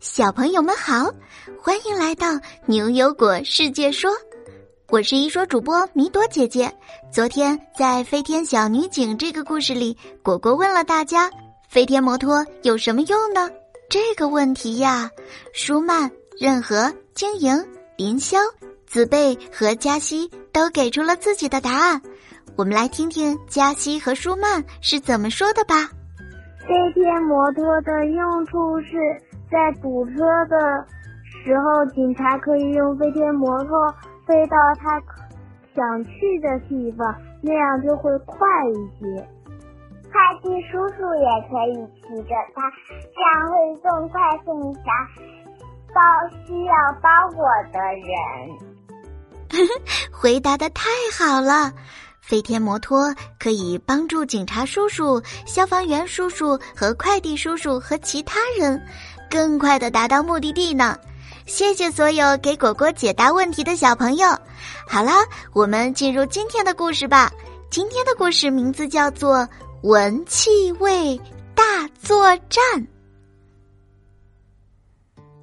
小朋友们好，欢迎来到牛油果世界说。我是一说主播米朵姐姐。昨天在《飞天小女警》这个故事里，果果问了大家：飞天摩托有什么用呢？这个问题呀，舒曼、任和、晶莹、林霄、子贝和加西都给出了自己的答案。我们来听听加西和舒曼是怎么说的吧。飞天摩托的用处是。在堵车的时候，警察可以用飞天摩托飞到他想去的地方，那样就会快一些。快递叔叔也可以骑着它，这样会更快送达包需要包裹的人。回答的太好了！飞天摩托可以帮助警察叔叔、消防员叔叔和快递叔叔和其他人。更快的达到目的地呢！谢谢所有给果果解答问题的小朋友。好了，我们进入今天的故事吧。今天的故事名字叫做《闻气味大作战》。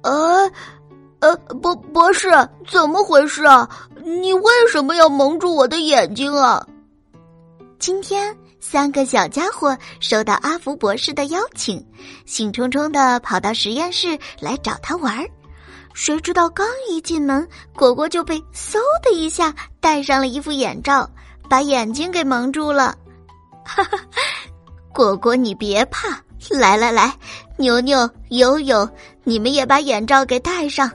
呃，呃，博博士，怎么回事啊？你为什么要蒙住我的眼睛啊？今天。三个小家伙收到阿福博士的邀请，兴冲冲的跑到实验室来找他玩儿。谁知道刚一进门，果果就被嗖的一下戴上了一副眼罩，把眼睛给蒙住了。哈哈，果果你别怕，来来来，牛牛、悠悠，你们也把眼罩给戴上。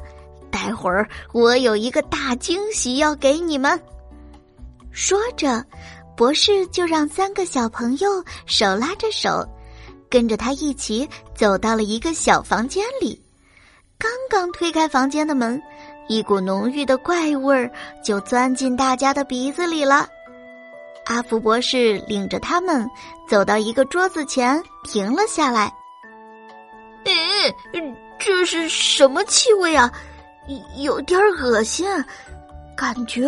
待会儿我有一个大惊喜要给你们。说着。博士就让三个小朋友手拉着手，跟着他一起走到了一个小房间里。刚刚推开房间的门，一股浓郁的怪味儿就钻进大家的鼻子里了。阿福博士领着他们走到一个桌子前，停了下来。诶，这是什么气味啊？有点恶心，感觉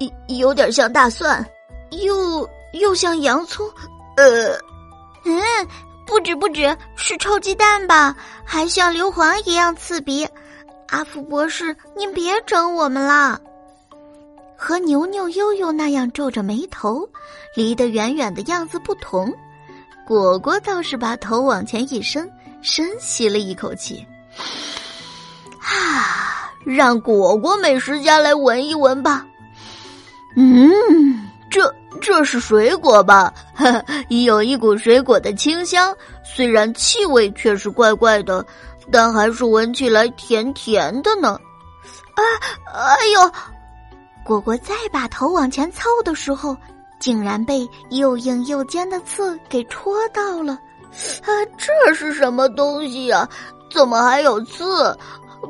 有有点像大蒜。又又像洋葱，呃，嗯，不止不止，是臭鸡蛋吧？还像硫磺一样刺鼻。阿福博士，您别整我们啦！和牛牛悠悠那样皱着眉头，离得远远的样子不同。果果倒是把头往前一伸，深吸了一口气，啊，让果果美食家来闻一闻吧。嗯。这这是水果吧？有一股水果的清香，虽然气味却是怪怪的，但还是闻起来甜甜的呢。啊，哎呦！果果再把头往前凑的时候，竟然被又硬又尖的刺给戳到了。啊，这是什么东西呀？怎么还有刺？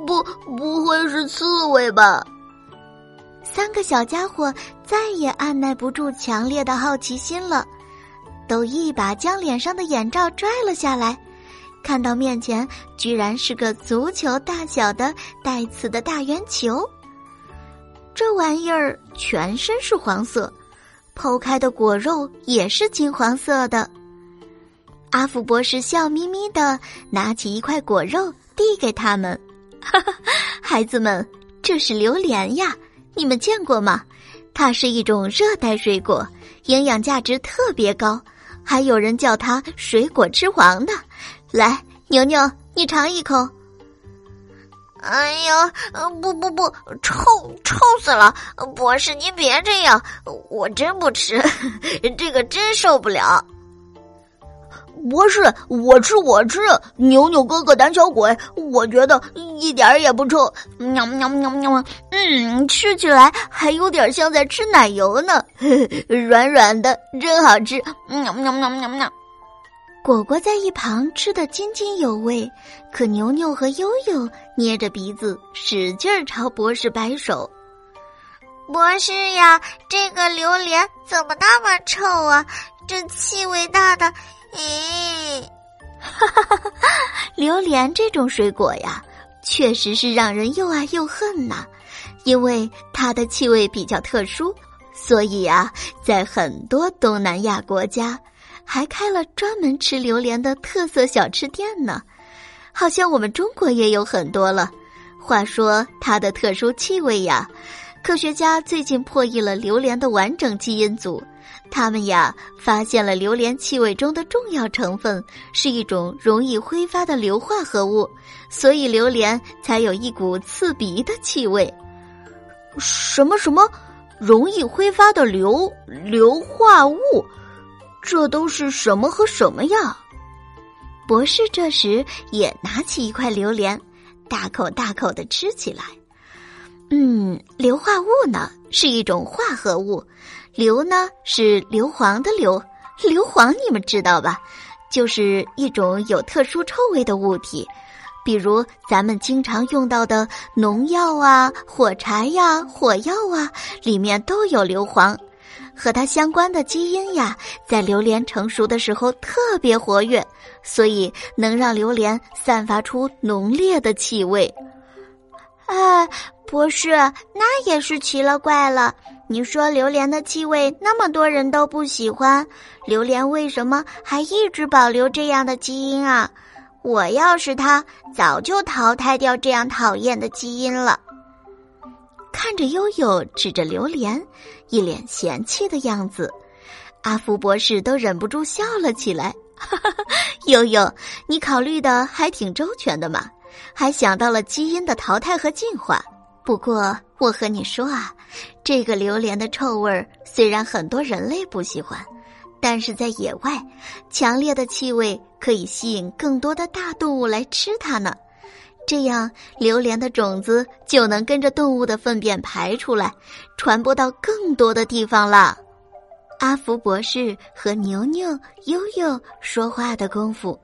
不，不会是刺猬吧？三个小家伙再也按耐不住强烈的好奇心了，都一把将脸上的眼罩拽了下来。看到面前居然是个足球大小的带刺的大圆球，这玩意儿全身是黄色，剖开的果肉也是金黄色的。阿福博士笑眯眯的拿起一块果肉递给他们：“哈哈，孩子们，这是榴莲呀。”你们见过吗？它是一种热带水果，营养价值特别高，还有人叫它“水果之王”呢。来，牛牛，你尝一口。哎呀，不不不，臭臭死了！博士，您别这样，我真不吃，这个真受不了。博士，我吃我吃，牛牛哥哥胆小鬼，我觉得一点也不臭，喵喵喵喵，嗯，吃起来还有点像在吃奶油呢，软软的，真好吃，喵喵喵喵喵。果果在一旁吃的津津有味，可牛牛和悠悠捏着鼻子使劲儿朝博士摆手。博士呀，这个榴莲怎么那么臭啊？这气味大的。咦，哈哈哈哈榴莲这种水果呀，确实是让人又爱又恨呐。因为它的气味比较特殊，所以啊，在很多东南亚国家，还开了专门吃榴莲的特色小吃店呢。好像我们中国也有很多了。话说它的特殊气味呀，科学家最近破译了榴莲的完整基因组，他们呀发现了榴莲气味中的重要成分是一种容易挥发的硫化合物，所以榴莲才有一股刺鼻的气味。什么什么？容易挥发的硫硫化物，这都是什么和什么呀？博士这时也拿起一块榴莲，大口大口的吃起来。嗯，硫化物呢是一种化合物，硫呢是硫磺的硫，硫磺你们知道吧？就是一种有特殊臭味的物体。比如咱们经常用到的农药啊、火柴呀、火药啊，里面都有硫磺，和它相关的基因呀，在榴莲成熟的时候特别活跃，所以能让榴莲散发出浓烈的气味。哎，博士，那也是奇了怪了。你说榴莲的气味那么多人都不喜欢，榴莲为什么还一直保留这样的基因啊？我要是他，早就淘汰掉这样讨厌的基因了。看着悠悠指着榴莲，一脸嫌弃的样子，阿福博士都忍不住笑了起来。悠悠，你考虑的还挺周全的嘛，还想到了基因的淘汰和进化。不过我和你说啊，这个榴莲的臭味儿虽然很多人类不喜欢。但是在野外，强烈的气味可以吸引更多的大动物来吃它呢。这样，榴莲的种子就能跟着动物的粪便排出来，传播到更多的地方了。阿福博士和牛牛、悠悠说话的功夫，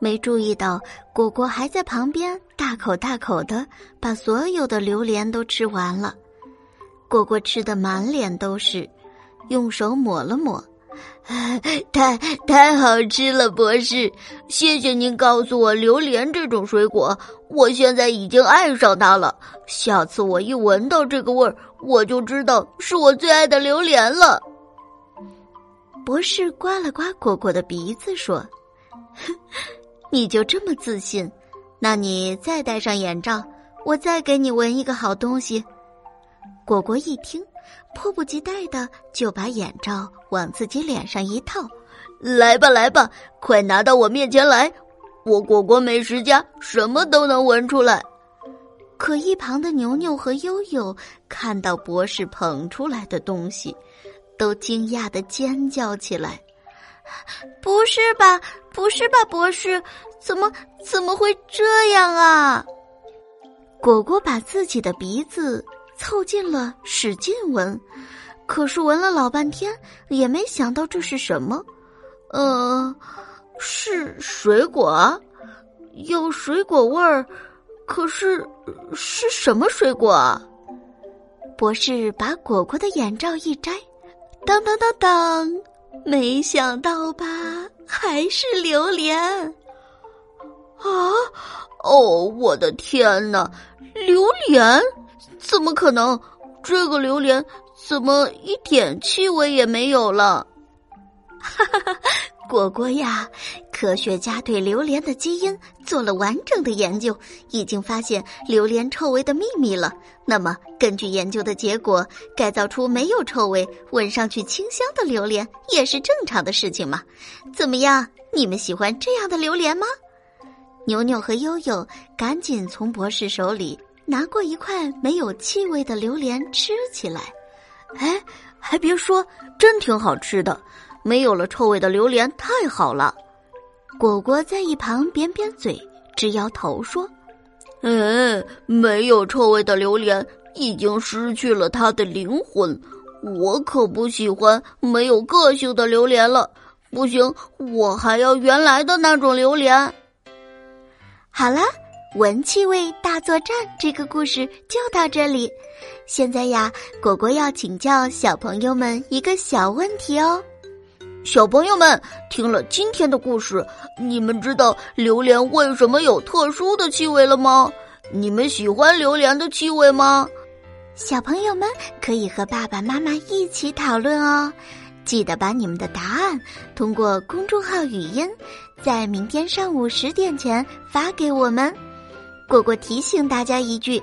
没注意到果果还在旁边大口大口的把所有的榴莲都吃完了。果果吃的满脸都是，用手抹了抹。太太好吃了，博士！谢谢您告诉我榴莲这种水果，我现在已经爱上它了。下次我一闻到这个味儿，我就知道是我最爱的榴莲了。博士刮了刮果果的鼻子，说：“你就这么自信？那你再戴上眼罩，我再给你闻一个好东西。”果果一听。迫不及待的就把眼罩往自己脸上一套，来吧来吧，快拿到我面前来！我果果美食家，什么都能闻出来。可一旁的牛牛和悠悠看到博士捧出来的东西，都惊讶的尖叫起来：“不是吧，不是吧，博士，怎么怎么会这样啊？”果果把自己的鼻子。凑近了，使劲闻，可是闻了老半天，也没想到这是什么。呃，是水果，有水果味儿，可是是什么水果？博士把果果的眼罩一摘，当当当当，没想到吧，还是榴莲。啊！哦，我的天哪，榴莲！怎么可能？这个榴莲怎么一点气味也没有了？哈哈哈！果果呀，科学家对榴莲的基因做了完整的研究，已经发现榴莲臭味的秘密了。那么，根据研究的结果，改造出没有臭味、闻上去清香的榴莲也是正常的事情嘛？怎么样？你们喜欢这样的榴莲吗？牛牛和悠悠赶紧从博士手里。拿过一块没有气味的榴莲吃起来，哎，还别说，真挺好吃的。没有了臭味的榴莲太好了。果果在一旁扁扁嘴，直摇头说：“嗯，没有臭味的榴莲已经失去了它的灵魂。我可不喜欢没有个性的榴莲了。不行，我还要原来的那种榴莲。”好了。闻气味大作战这个故事就到这里。现在呀，果果要请教小朋友们一个小问题哦。小朋友们听了今天的故事，你们知道榴莲为什么有特殊的气味了吗？你们喜欢榴莲的气味吗？小朋友们可以和爸爸妈妈一起讨论哦。记得把你们的答案通过公众号语音，在明天上午十点前发给我们。果果提醒大家一句：